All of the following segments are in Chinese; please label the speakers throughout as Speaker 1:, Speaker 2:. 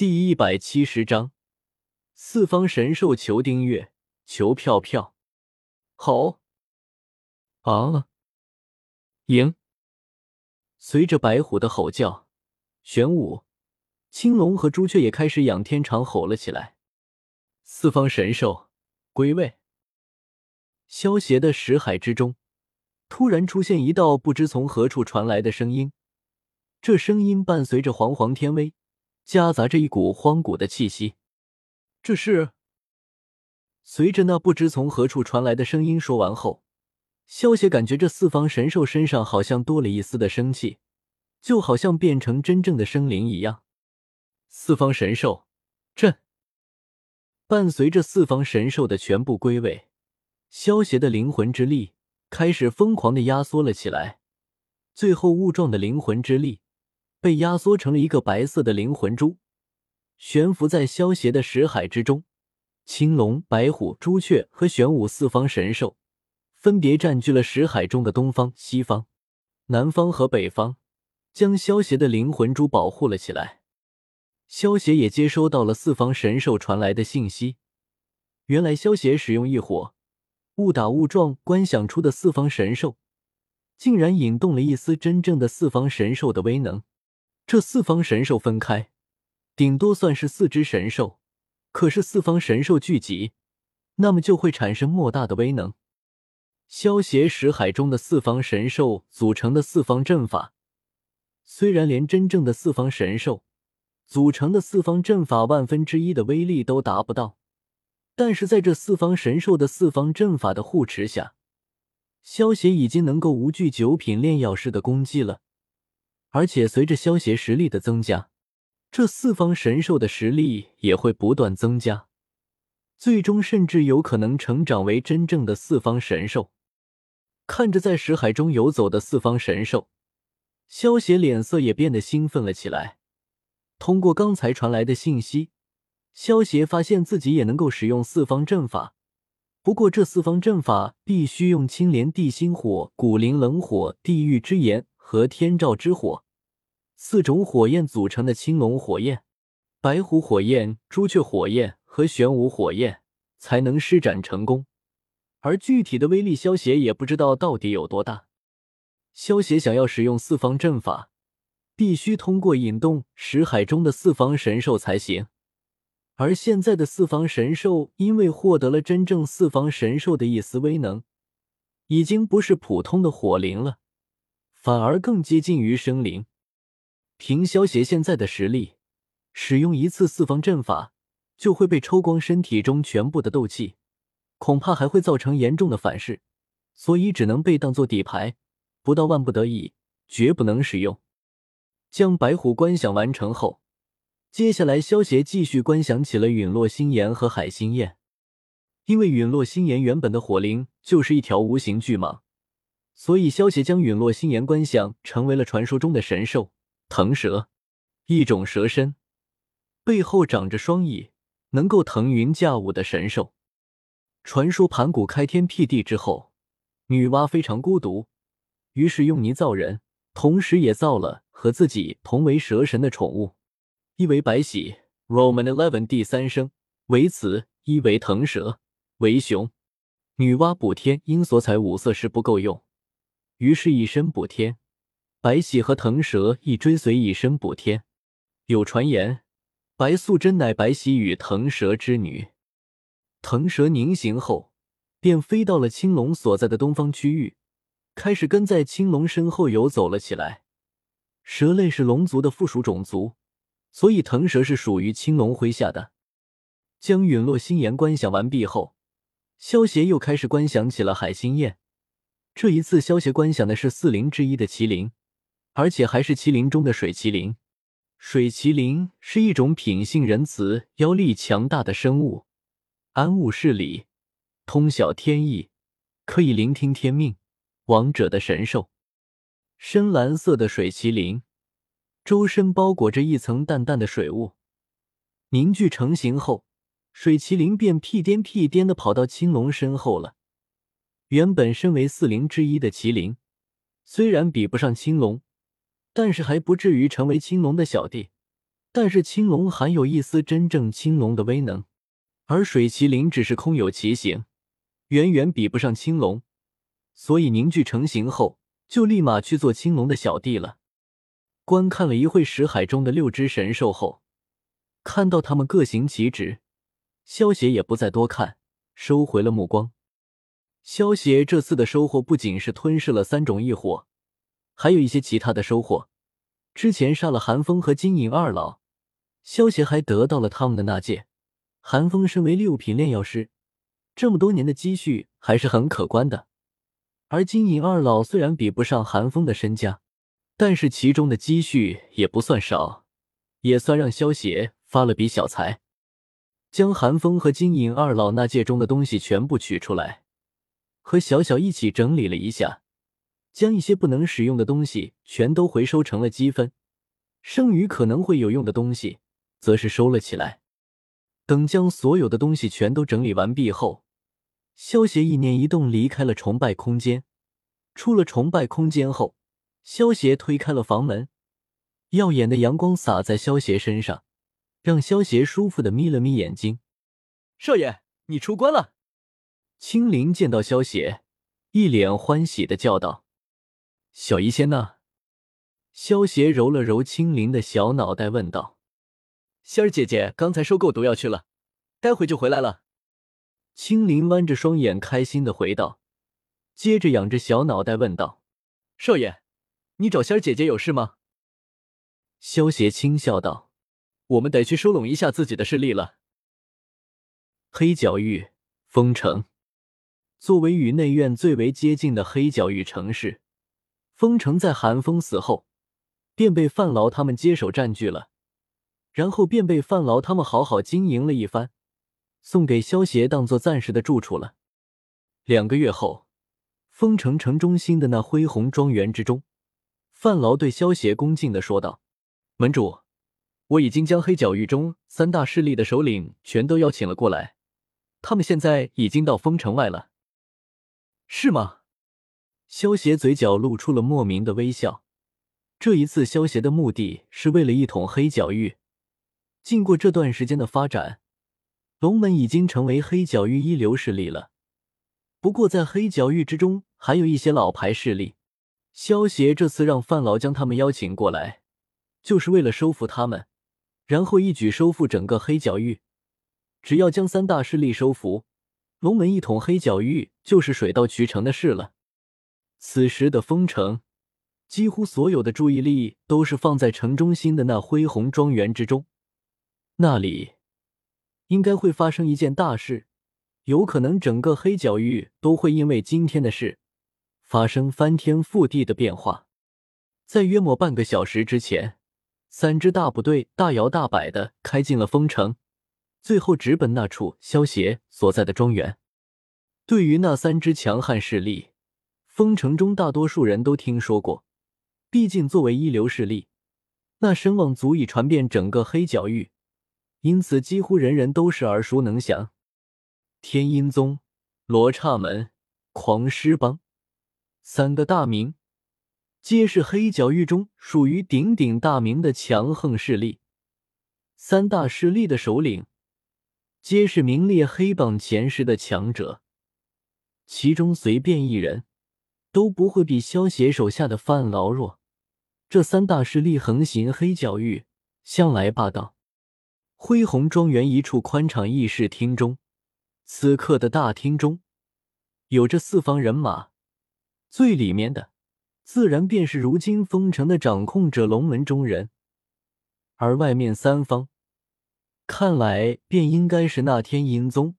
Speaker 1: 第一百七十章，四方神兽求订阅，求票票。好啊！赢！随着白虎的吼叫，玄武、青龙和朱雀也开始仰天长吼了起来。四方神兽归位！萧协的识海之中，突然出现一道不知从何处传来的声音，这声音伴随着煌煌天威。夹杂着一股荒古的气息，这是。随着那不知从何处传来的声音说完后，萧协感觉这四方神兽身上好像多了一丝的生气，就好像变成真正的生灵一样。四方神兽震，伴随着四方神兽的全部归位，萧协的灵魂之力开始疯狂的压缩了起来，最后雾状的灵魂之力。被压缩成了一个白色的灵魂珠，悬浮在萧协的识海之中。青龙、白虎、朱雀和玄武四方神兽分别占据了识海中的东方、西方、南方和北方，将萧协的灵魂珠保护了起来。萧协也接收到了四方神兽传来的信息，原来萧协使用异火误打误撞观想出的四方神兽，竟然引动了一丝真正的四方神兽的威能。这四方神兽分开，顶多算是四只神兽，可是四方神兽聚集，那么就会产生莫大的威能。萧协识海中的四方神兽组成的四方阵法，虽然连真正的四方神兽组成的四方阵法万分之一的威力都达不到，但是在这四方神兽的四方阵法的护持下，萧协已经能够无惧九品炼药师的攻击了。而且随着萧协实力的增加，这四方神兽的实力也会不断增加，最终甚至有可能成长为真正的四方神兽。看着在石海中游走的四方神兽，萧协脸色也变得兴奋了起来。通过刚才传来的信息，萧协发现自己也能够使用四方阵法，不过这四方阵法必须用青莲地心火、古灵冷火、地狱之炎。和天照之火四种火焰组成的青龙火焰、白虎火焰、朱雀火焰和玄武火焰才能施展成功，而具体的威力，萧协也不知道到底有多大。萧协想要使用四方阵法，必须通过引动石海中的四方神兽才行。而现在的四方神兽，因为获得了真正四方神兽的一丝威能，已经不是普通的火灵了。反而更接近于生灵。凭萧协现在的实力，使用一次四方阵法就会被抽光身体中全部的斗气，恐怕还会造成严重的反噬，所以只能被当做底牌，不到万不得已绝不能使用。将白虎观想完成后，接下来萧协继续观想起了陨落星岩和海心焰，因为陨落星岩原本的火灵就是一条无形巨蟒。所以，萧协将陨落心岩观想成为了传说中的神兽腾蛇，一种蛇身，背后长着双翼，能够腾云驾雾的神兽。传说盘古开天辟地之后，女娲非常孤独，于是用泥造人，同时也造了和自己同为蛇神的宠物，一为白喜 （Roman Eleven） 第三生，为雌；一为腾蛇，为雄。女娲补天因所采五色石不够用。于是，以身补天，白喜和腾蛇亦追随以身补天。有传言，白素贞乃白喜与腾蛇之女。腾蛇凝形后，便飞到了青龙所在的东方区域，开始跟在青龙身后游走了起来。蛇类是龙族的附属种族，所以腾蛇是属于青龙麾下的。将陨落心炎观想完毕后，萧协又开始观想起了海心焰。这一次，萧协观想的是四灵之一的麒麟，而且还是麒麟中的水麒麟。水麒麟是一种品性仁慈、妖力强大的生物，安物事理，通晓天意，可以聆听天命。王者的神兽，深蓝色的水麒麟，周身包裹着一层淡淡的水雾，凝聚成型后，水麒麟便屁颠屁颠的跑到青龙身后了。原本身为四灵之一的麒麟，虽然比不上青龙，但是还不至于成为青龙的小弟。但是青龙含有一丝真正青龙的威能，而水麒麟只是空有其形，远远比不上青龙，所以凝聚成型后，就立马去做青龙的小弟了。观看了一会石海中的六只神兽后，看到他们各行其职，萧协也不再多看，收回了目光。萧协这次的收获不仅是吞噬了三种异火，还有一些其他的收获。之前杀了寒风和金银二老，萧协还得到了他们的纳戒。寒风身为六品炼药师，这么多年的积蓄还是很可观的。而金银二老虽然比不上寒风的身家，但是其中的积蓄也不算少，也算让萧协发了笔小财。将寒风和金银二老纳戒中的东西全部取出来。和小小一起整理了一下，将一些不能使用的东西全都回收成了积分，剩余可能会有用的东西，则是收了起来。等将所有的东西全都整理完毕后，萧协一念一动离开了崇拜空间。出了崇拜空间后，萧协推开了房门，耀眼的阳光洒在萧协身上，让萧协舒服的眯了眯眼睛。
Speaker 2: 少爷，你出关了。
Speaker 1: 青灵见到萧邪，一脸欢喜的叫道：“小医仙呢？”萧邪揉了揉青灵的小脑袋，问道：“
Speaker 2: 仙儿姐姐刚才收购毒药去了，待会就回来了。”
Speaker 1: 青灵弯着双眼，开心的回道，接着仰着小脑袋问道：“
Speaker 2: 少爷，你找仙儿姐姐有事吗？”
Speaker 1: 萧邪轻笑道：“
Speaker 2: 我们得去收拢一下自己的势力了。”
Speaker 1: 黑角域，封城。作为与内院最为接近的黑角域城市，封城在韩风死后便被范劳他们接手占据了，然后便被范劳他们好好经营了一番，送给萧协当做暂时的住处了。两个月后，封城城中心的那恢宏庄园之中，范劳对萧协恭敬的说道：“
Speaker 2: 门主，我已经将黑角域中三大势力的首领全都邀请了过来，他们现在已经到封城外了。”
Speaker 1: 是吗？萧协嘴角露出了莫名的微笑。这一次，萧协的目的是为了一统黑角域。经过这段时间的发展，龙门已经成为黑角域一流势力了。不过，在黑角域之中，还有一些老牌势力。萧协这次让范老将他们邀请过来，就是为了收服他们，然后一举收复整个黑角域。只要将三大势力收服。龙门一统黑角域就是水到渠成的事了。此时的封城，几乎所有的注意力都是放在城中心的那恢宏庄园之中。那里应该会发生一件大事，有可能整个黑角域都会因为今天的事发生翻天覆地的变化。在约莫半个小时之前，三支大部队大摇大摆的开进了封城。最后直奔那处萧协所在的庄园。对于那三支强悍势力，封城中大多数人都听说过。毕竟作为一流势力，那声望足以传遍整个黑角域，因此几乎人人都是耳熟能详。天音宗、罗刹门、狂狮帮三个大名，皆是黑角域中属于鼎鼎大名的强横势力。三大势力的首领。皆是名列黑榜前十的强者，其中随便一人都不会比萧协手下的范劳弱。这三大势力横行黑角域，向来霸道。恢宏庄园一处宽敞议事厅中，此刻的大厅中有着四方人马，最里面的自然便是如今封城的掌控者龙门中人，而外面三方。看来便应该是那天阴宗、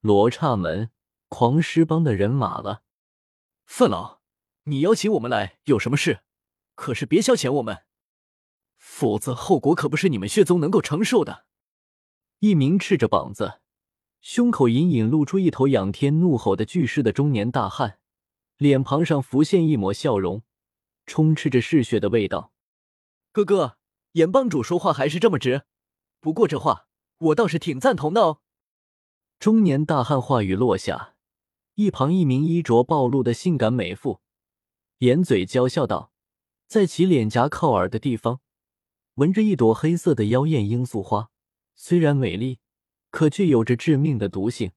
Speaker 1: 罗刹门、狂狮帮的人马了。
Speaker 2: 范老，你邀请我们来有什么事？可是别消遣我们，否则后果可不是你们血宗能够承受的。
Speaker 1: 一名赤着膀子、胸口隐隐露出一头仰天怒吼的巨狮的中年大汉，脸庞上浮现一抹笑容，充斥着嗜血的味道。
Speaker 2: 哥哥，严帮主说话还是这么直。不过这话我倒是挺赞同的哦。
Speaker 1: 中年大汉话语落下，一旁一名衣着暴露的性感美妇，掩嘴娇笑道：“在其脸颊靠耳的地方，纹着一朵黑色的妖艳罂粟花，虽然美丽，可却有着致命的毒性。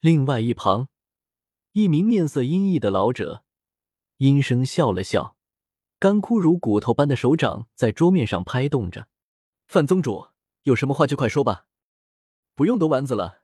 Speaker 1: 另外一旁，一名面色阴翳的老者阴声笑了笑，干枯如骨头般的手掌在桌面上拍动着。
Speaker 2: 范宗主，有什么话就快说吧，不用兜弯子了。